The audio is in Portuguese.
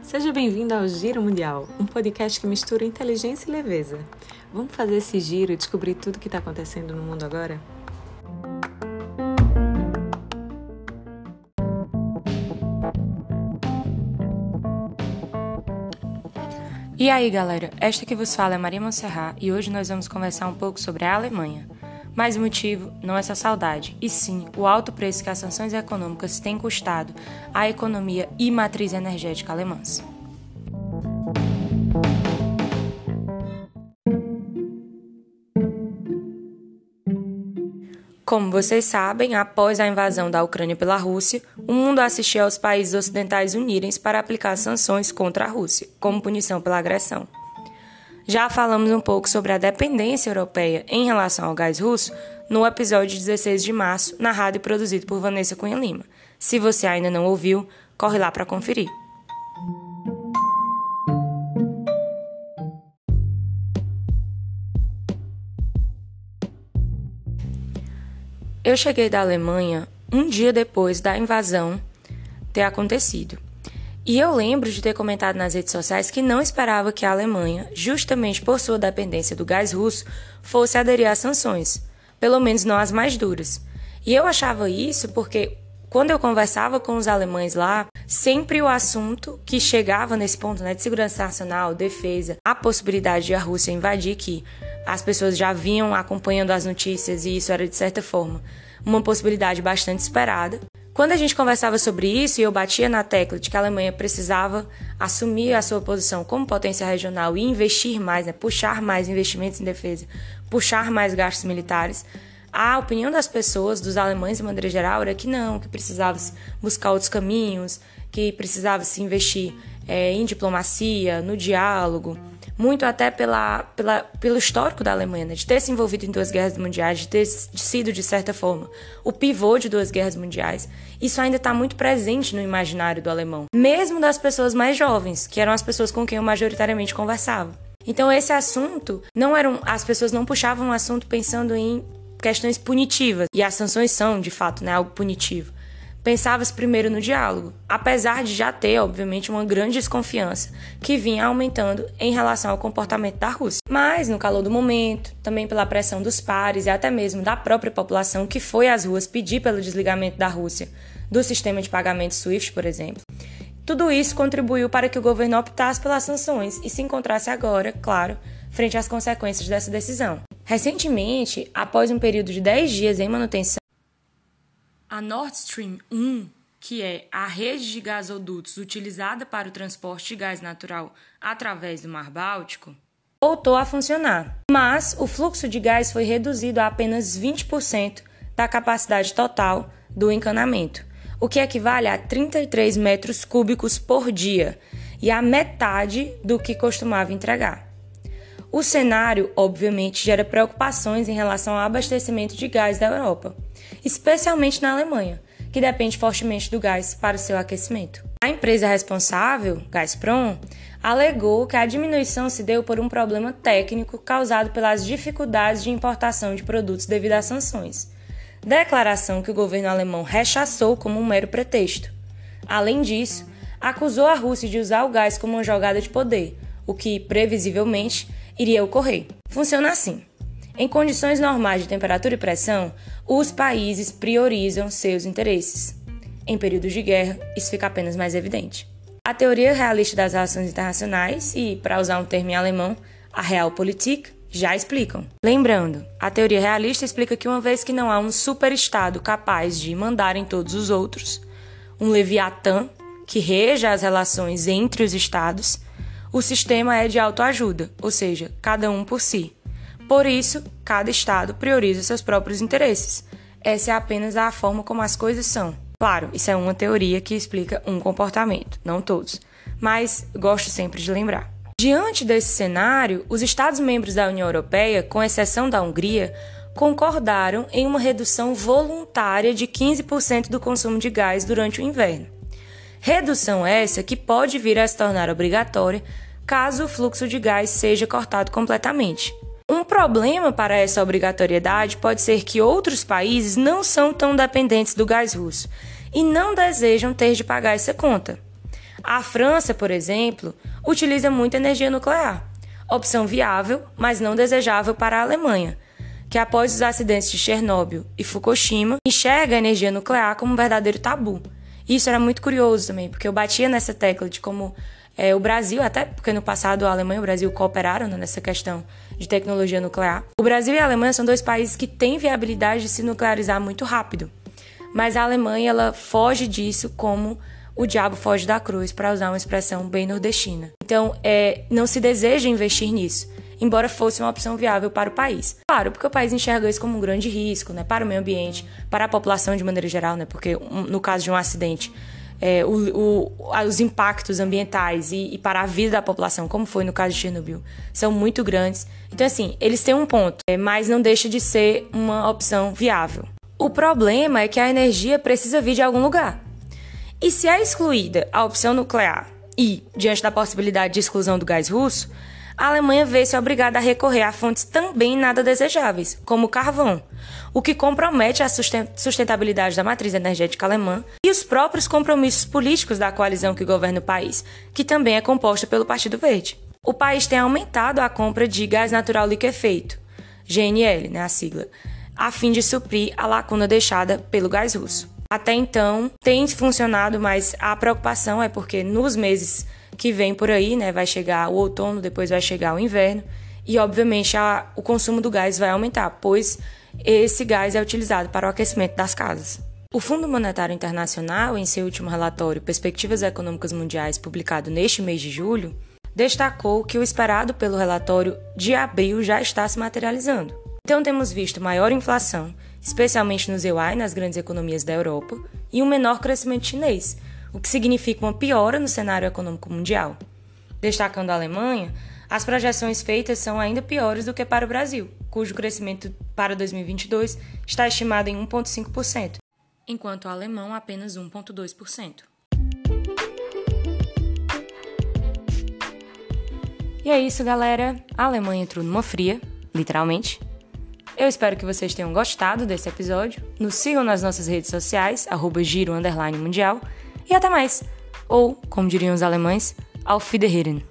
Seja bem-vindo ao Giro Mundial, um podcast que mistura inteligência e leveza. Vamos fazer esse giro e descobrir tudo o que está acontecendo no mundo agora? E aí, galera? Esta que vos fala é Maria Monserrat e hoje nós vamos conversar um pouco sobre a Alemanha. Mas o motivo não é essa saudade, e sim o alto preço que as sanções econômicas têm custado à economia e matriz energética alemãs. Como vocês sabem, após a invasão da Ucrânia pela Rússia, o mundo assistiu aos países ocidentais unirem-se para aplicar sanções contra a Rússia, como punição pela agressão. Já falamos um pouco sobre a dependência europeia em relação ao gás russo no episódio 16 de março, narrado e produzido por Vanessa Cunha Lima. Se você ainda não ouviu, corre lá para conferir. Eu cheguei da Alemanha um dia depois da invasão ter acontecido. E eu lembro de ter comentado nas redes sociais que não esperava que a Alemanha, justamente por sua dependência do gás russo, fosse aderir às sanções, pelo menos não as mais duras. E eu achava isso porque quando eu conversava com os alemães lá, sempre o assunto que chegava nesse ponto né, de segurança nacional, defesa, a possibilidade de a Rússia invadir, que as pessoas já vinham acompanhando as notícias e isso era de certa forma uma possibilidade bastante esperada. Quando a gente conversava sobre isso e eu batia na tecla de que a Alemanha precisava assumir a sua posição como potência regional e investir mais, né, puxar mais investimentos em defesa, puxar mais gastos militares, a opinião das pessoas, dos alemães de maneira geral, era que não, que precisava buscar outros caminhos, que precisava se investir é, em diplomacia, no diálogo, muito até pela, pela, pelo histórico da Alemanha, né? de ter se envolvido em duas guerras mundiais, de ter sido, de certa forma, o pivô de duas guerras mundiais. Isso ainda está muito presente no imaginário do alemão, mesmo das pessoas mais jovens, que eram as pessoas com quem eu majoritariamente conversava. Então esse assunto não eram, as pessoas não puxavam o assunto pensando em questões punitivas, e as sanções são, de fato, né, algo punitivo pensava-se primeiro no diálogo, apesar de já ter, obviamente, uma grande desconfiança que vinha aumentando em relação ao comportamento da Rússia. Mas, no calor do momento, também pela pressão dos pares e até mesmo da própria população que foi às ruas pedir pelo desligamento da Rússia do sistema de pagamento SWIFT, por exemplo. Tudo isso contribuiu para que o governo optasse pelas sanções e se encontrasse agora, claro, frente às consequências dessa decisão. Recentemente, após um período de 10 dias em manutenção, a Nord Stream 1, que é a rede de gasodutos utilizada para o transporte de gás natural através do Mar Báltico, voltou a funcionar, mas o fluxo de gás foi reduzido a apenas 20% da capacidade total do encanamento, o que equivale a 33 metros cúbicos por dia e a metade do que costumava entregar. O cenário, obviamente, gera preocupações em relação ao abastecimento de gás da Europa especialmente na Alemanha, que depende fortemente do gás para o seu aquecimento. A empresa responsável, Gazprom, alegou que a diminuição se deu por um problema técnico causado pelas dificuldades de importação de produtos devido às sanções. Declaração que o governo alemão rechaçou como um mero pretexto. Além disso, acusou a Rússia de usar o gás como uma jogada de poder, o que, previsivelmente, iria ocorrer. Funciona assim. Em condições normais de temperatura e pressão, os países priorizam seus interesses. Em períodos de guerra, isso fica apenas mais evidente. A teoria realista das relações internacionais e, para usar um termo em alemão, a Realpolitik, já explicam. Lembrando, a teoria realista explica que uma vez que não há um superestado capaz de mandar em todos os outros, um leviatã que reja as relações entre os estados, o sistema é de autoajuda, ou seja, cada um por si. Por isso, cada estado prioriza seus próprios interesses. Essa é apenas a forma como as coisas são. Claro, isso é uma teoria que explica um comportamento, não todos, mas gosto sempre de lembrar. Diante desse cenário, os Estados-membros da União Europeia, com exceção da Hungria, concordaram em uma redução voluntária de 15% do consumo de gás durante o inverno. Redução essa que pode vir a se tornar obrigatória caso o fluxo de gás seja cortado completamente. Um problema para essa obrigatoriedade pode ser que outros países não são tão dependentes do gás russo e não desejam ter de pagar essa conta. A França, por exemplo, utiliza muita energia nuclear, opção viável, mas não desejável para a Alemanha, que após os acidentes de Chernobyl e Fukushima, enxerga a energia nuclear como um verdadeiro tabu. Isso era muito curioso também, porque eu batia nessa tecla de como é, o Brasil, até porque no passado a Alemanha e o Brasil cooperaram né, nessa questão de tecnologia nuclear. O Brasil e a Alemanha são dois países que têm viabilidade de se nuclearizar muito rápido, mas a Alemanha ela foge disso como o diabo foge da cruz, para usar uma expressão bem nordestina. Então, é, não se deseja investir nisso, embora fosse uma opção viável para o país. Claro, porque o país enxerga isso como um grande risco, né, para o meio ambiente, para a população de maneira geral, né, porque no caso de um acidente, é, o, o, os impactos ambientais e, e, para a vida da população, como foi no caso de Chernobyl, são muito grandes. Então, assim, eles têm um ponto, é, mas não deixa de ser uma opção viável. O problema é que a energia precisa vir de algum lugar. E se é excluída a opção nuclear e, diante da possibilidade de exclusão do gás russo, a Alemanha vê-se obrigada a recorrer a fontes também nada desejáveis, como o carvão, o que compromete a sustentabilidade da matriz energética alemã e os próprios compromissos políticos da coalizão que governa o país, que também é composta pelo Partido Verde. O país tem aumentado a compra de gás natural liquefeito, GNL, né, a sigla, a fim de suprir a lacuna deixada pelo gás russo. Até então tem funcionado, mas a preocupação é porque nos meses que vem por aí, né, vai chegar o outono, depois vai chegar o inverno e obviamente a, o consumo do gás vai aumentar, pois esse gás é utilizado para o aquecimento das casas. O Fundo Monetário Internacional, em seu último relatório Perspectivas Econômicas Mundiais, publicado neste mês de julho, destacou que o esperado pelo relatório de abril já está se materializando. Então temos visto maior inflação, especialmente no ZEUAI, nas grandes economias da Europa, e um menor crescimento chinês, o que significa uma piora no cenário econômico mundial. Destacando a Alemanha, as projeções feitas são ainda piores do que para o Brasil, cujo crescimento para 2022 está estimado em 1,5%, enquanto o alemão apenas 1,2%. E é isso, galera. A Alemanha entrou numa fria, literalmente, eu espero que vocês tenham gostado desse episódio. Nos sigam nas nossas redes sociais, arroba giro mundial. E até mais! Ou, como diriam os alemães, auf Wiederhören!